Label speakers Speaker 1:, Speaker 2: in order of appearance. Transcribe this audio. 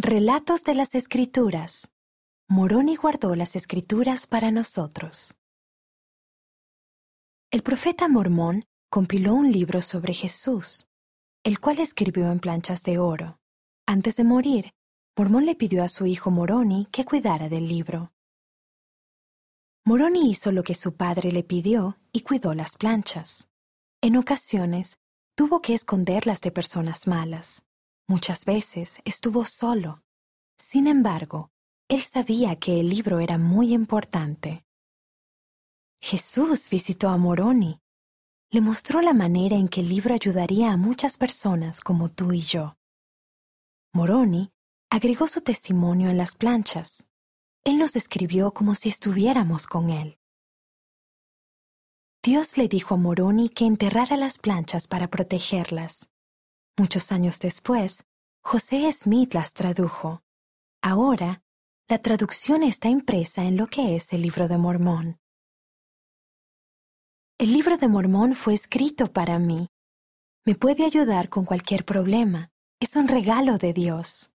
Speaker 1: Relatos de las Escrituras. Moroni guardó las Escrituras para nosotros. El profeta Mormón compiló un libro sobre Jesús, el cual escribió en planchas de oro. Antes de morir, Mormón le pidió a su hijo Moroni que cuidara del libro. Moroni hizo lo que su padre le pidió y cuidó las planchas. En ocasiones, tuvo que esconderlas de personas malas. Muchas veces estuvo solo. Sin embargo, él sabía que el libro era muy importante. Jesús visitó a Moroni. Le mostró la manera en que el libro ayudaría a muchas personas como tú y yo. Moroni agregó su testimonio en las planchas. Él nos escribió como si estuviéramos con él. Dios le dijo a Moroni que enterrara las planchas para protegerlas. Muchos años después, José Smith las tradujo. Ahora, la traducción está impresa en lo que es el libro de Mormón. El libro de Mormón fue escrito para mí. Me puede ayudar con cualquier problema. Es un regalo de Dios.